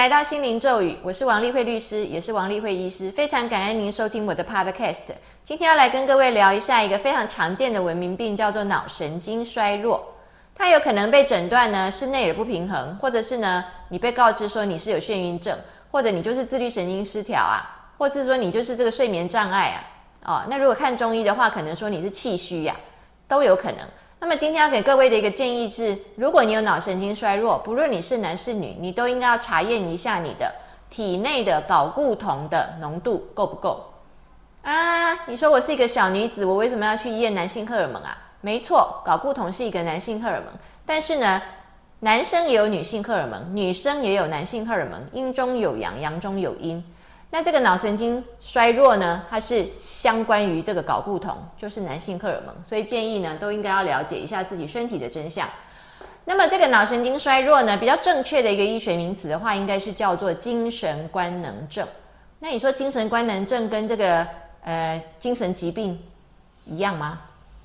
来到心灵咒语，我是王丽慧律师，也是王丽慧医师，非常感恩您收听我的 Podcast。今天要来跟各位聊一下一个非常常见的文明病，叫做脑神经衰弱。它有可能被诊断呢是内耳不平衡，或者是呢你被告知说你是有眩晕症，或者你就是自律神经失调啊，或是说你就是这个睡眠障碍啊。哦，那如果看中医的话，可能说你是气虚呀，都有可能。那么今天要给各位的一个建议是，如果你有脑神经衰弱，不论你是男是女，你都应该要查验一下你的体内的睾固酮的浓度够不够啊？你说我是一个小女子，我为什么要去验男性荷尔蒙啊？没错，睾固酮是一个男性荷尔蒙，但是呢，男生也有女性荷尔蒙，女生也有男性荷尔蒙，阴中有阳，阳中有阴。那这个脑神经衰弱呢，它是相关于这个睾固酮，就是男性荷尔蒙，所以建议呢都应该要了解一下自己身体的真相。那么这个脑神经衰弱呢，比较正确的一个医学名词的话，应该是叫做精神官能症。那你说精神官能症跟这个呃精神疾病一样吗？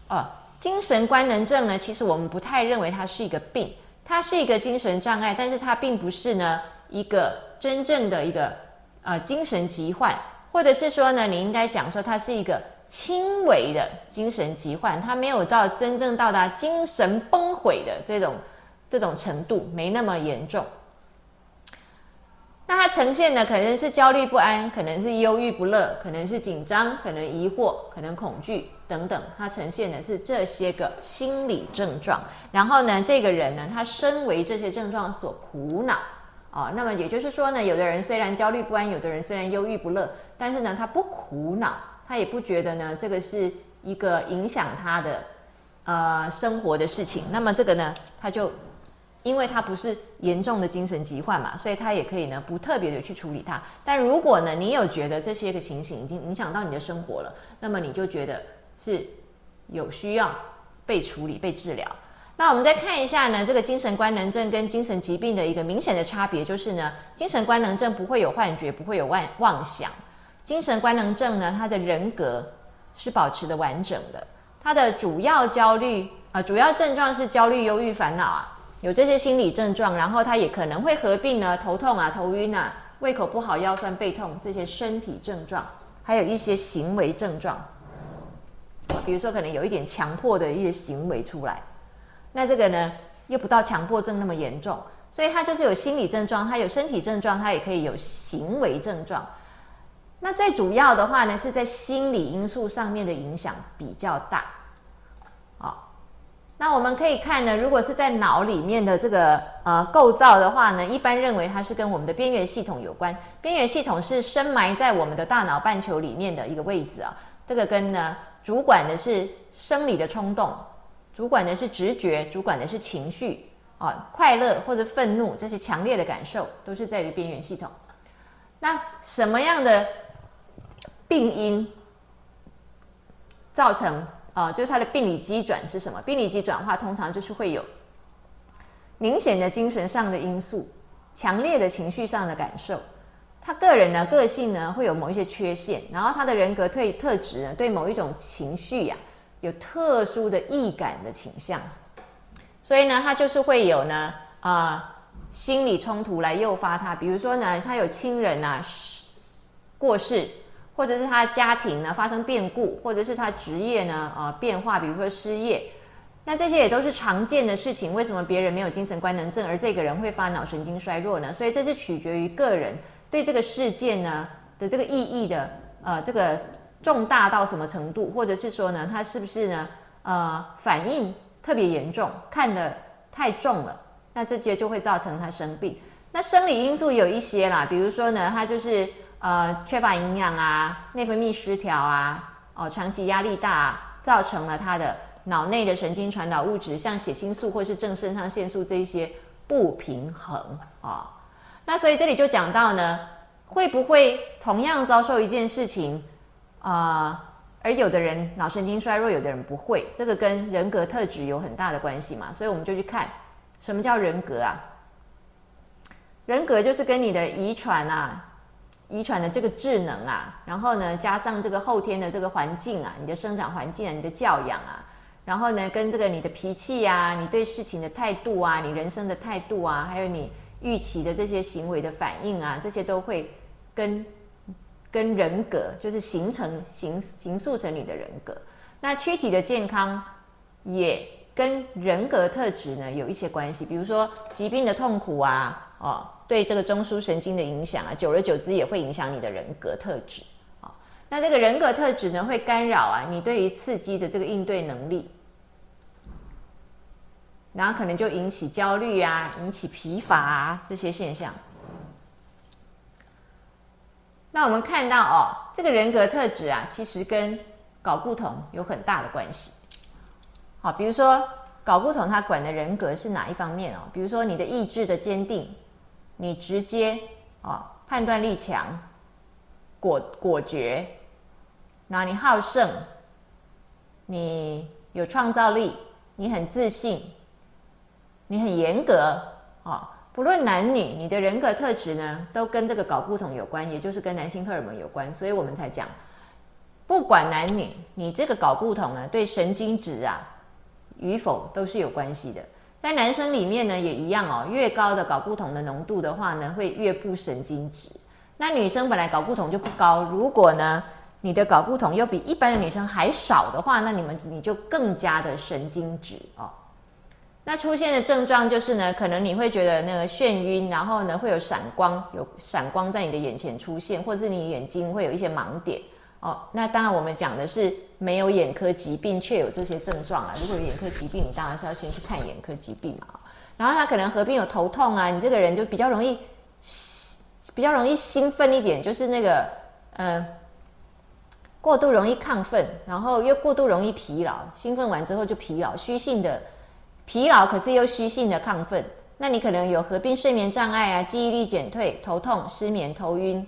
哦，精神官能症呢，其实我们不太认为它是一个病，它是一个精神障碍，但是它并不是呢一个真正的一个。啊，精神疾患，或者是说呢，你应该讲说它是一个轻微的精神疾患，它没有到真正到达精神崩毁的这种这种程度，没那么严重。那它呈现的可能是焦虑不安，可能是忧郁不乐，可能是紧张，可能疑惑，可能恐惧等等，它呈现的是这些个心理症状。然后呢，这个人呢，他身为这些症状所苦恼。哦，那么也就是说呢，有的人虽然焦虑不安，有的人虽然忧郁不乐，但是呢，他不苦恼，他也不觉得呢，这个是一个影响他的呃生活的事情。那么这个呢，他就因为他不是严重的精神疾患嘛，所以他也可以呢不特别的去处理它。但如果呢，你有觉得这些个情形已经影响到你的生活了，那么你就觉得是有需要被处理、被治疗。那我们再看一下呢，这个精神官能症跟精神疾病的一个明显的差别，就是呢，精神官能症不会有幻觉，不会有妄妄想。精神官能症呢，他的人格是保持的完整的，他的主要焦虑啊，主要症状是焦虑、忧郁、烦恼啊，有这些心理症状，然后他也可能会合并呢头痛啊、头晕啊、胃口不好、腰酸背痛这些身体症状，还有一些行为症状，比如说可能有一点强迫的一些行为出来。那这个呢，又不到强迫症那么严重，所以他就是有心理症状，他有身体症状，他也可以有行为症状。那最主要的话呢，是在心理因素上面的影响比较大。好，那我们可以看呢，如果是在脑里面的这个呃构造的话呢，一般认为它是跟我们的边缘系统有关。边缘系统是深埋在我们的大脑半球里面的一个位置啊，这个跟呢主管的是生理的冲动。主管的是直觉，主管的是情绪啊，快乐或者愤怒这些强烈的感受都是在于边缘系统。那什么样的病因造成啊？就是它的病理机转是什么？病理机转化通常就是会有明显的精神上的因素，强烈的情绪上的感受。他个人呢，个性呢会有某一些缺陷，然后他的人格特特质呢，对某一种情绪呀。有特殊的易感的倾向，所以呢，他就是会有呢啊心理冲突来诱发他。比如说呢，他有亲人啊过世，或者是他家庭呢发生变故，或者是他职业呢啊变化，比如说失业，那这些也都是常见的事情。为什么别人没有精神官能症，而这个人会发脑神经衰弱呢？所以这是取决于个人对这个事件呢的这个意义的呃这个。重大到什么程度，或者是说呢，他是不是呢？呃，反应特别严重，看得太重了，那这些就会造成他生病。那生理因素有一些啦，比如说呢，他就是呃缺乏营养啊，内分泌失调啊，哦，长期压力大，造成了他的脑内的神经传导物质，像血清素或是正肾上腺素这一些不平衡啊。那所以这里就讲到呢，会不会同样遭受一件事情？啊，而有的人脑神经衰弱，有的人不会，这个跟人格特质有很大的关系嘛，所以我们就去看什么叫人格啊？人格就是跟你的遗传啊，遗传的这个智能啊，然后呢加上这个后天的这个环境啊，你的生长环境啊，你的教养啊，然后呢跟这个你的脾气啊，你对事情的态度啊，你人生的态度啊，还有你预期的这些行为的反应啊，这些都会跟跟人格就是形成形形塑成你的人格。那躯体的健康也跟人格特质呢有一些关系，比如说疾病的痛苦啊，哦，对这个中枢神经的影响啊，久而久之也会影响你的人格特质啊。那这个人格特质呢，会干扰啊你对于刺激的这个应对能力。然后可能就引起焦虑啊，引起疲乏啊这些现象。那我们看到哦，这个人格特质啊，其实跟搞不同有很大的关系。好，比如说搞不同，他管的人格是哪一方面哦？比如说你的意志的坚定，你直接啊判断力强，果果决，那你好胜，你有创造力，你很自信。你很严格啊，不论男女，你的人格特质呢，都跟这个睾固酮有关，也就是跟男性荷尔蒙有关，所以我们才讲，不管男女，你这个睾固酮呢，对神经质啊与否都是有关系的。在男生里面呢，也一样哦，越高的睾固酮的浓度的话呢，会越不神经质。那女生本来睾固酮就不高，如果呢，你的睾固酮又比一般的女生还少的话，那你们你就更加的神经质哦。那出现的症状就是呢，可能你会觉得那个眩晕，然后呢会有闪光，有闪光在你的眼前出现，或者是你眼睛会有一些盲点哦。那当然我们讲的是没有眼科疾病却有这些症状啊。如果有眼科疾病，你当然是要先去看眼科疾病嘛。然后他可能合并有头痛啊，你这个人就比较容易比较容易兴奋一点，就是那个嗯过度容易亢奋，然后又过度容易疲劳，兴奋完之后就疲劳，虚性的。疲劳可是又虚性的亢奋，那你可能有合并睡眠障碍啊，记忆力减退、头痛、失眠、头晕，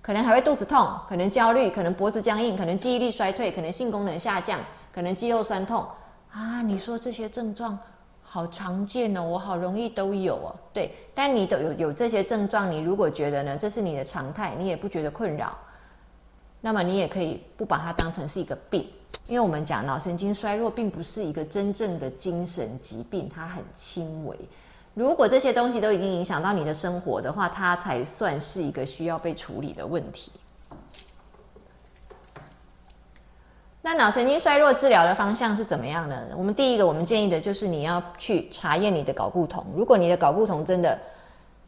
可能还会肚子痛，可能焦虑，可能脖子僵硬，可能记忆力衰退，可能性功能下降，可能肌肉酸痛啊。你说这些症状好常见哦，我好容易都有哦。对，但你都有有这些症状，你如果觉得呢，这是你的常态，你也不觉得困扰，那么你也可以不把它当成是一个病。因为我们讲脑神经衰弱并不是一个真正的精神疾病，它很轻微。如果这些东西都已经影响到你的生活的话，它才算是一个需要被处理的问题。那脑神经衰弱治疗的方向是怎么样呢？我们第一个，我们建议的就是你要去查验你的睾固酮。如果你的睾固酮真的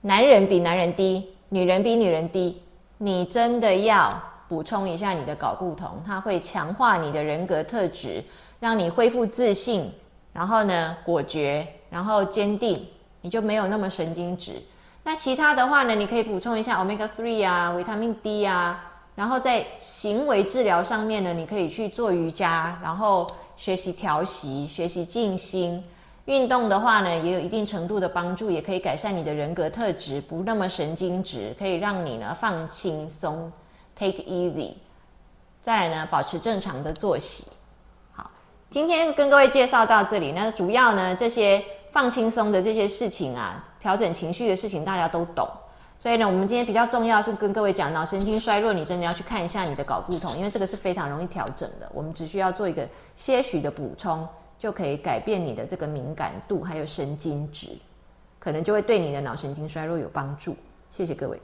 男人比男人低，女人比女人低，你真的要。补充一下你的睾固酮，它会强化你的人格特质，让你恢复自信，然后呢果决，然后坚定，你就没有那么神经质。那其他的话呢，你可以补充一下 omega three 啊，维他命 D 啊，然后在行为治疗上面呢，你可以去做瑜伽，然后学习调息，学习静心。运动的话呢，也有一定程度的帮助，也可以改善你的人格特质，不那么神经质，可以让你呢放轻松。Take easy，再来呢，保持正常的作息。好，今天跟各位介绍到这里，那主要呢，这些放轻松的这些事情啊，调整情绪的事情，大家都懂。所以呢，我们今天比较重要是跟各位讲，脑神经衰弱，你真的要去看一下你的睾固酮，因为这个是非常容易调整的。我们只需要做一个些许的补充，就可以改变你的这个敏感度，还有神经质，可能就会对你的脑神经衰弱有帮助。谢谢各位。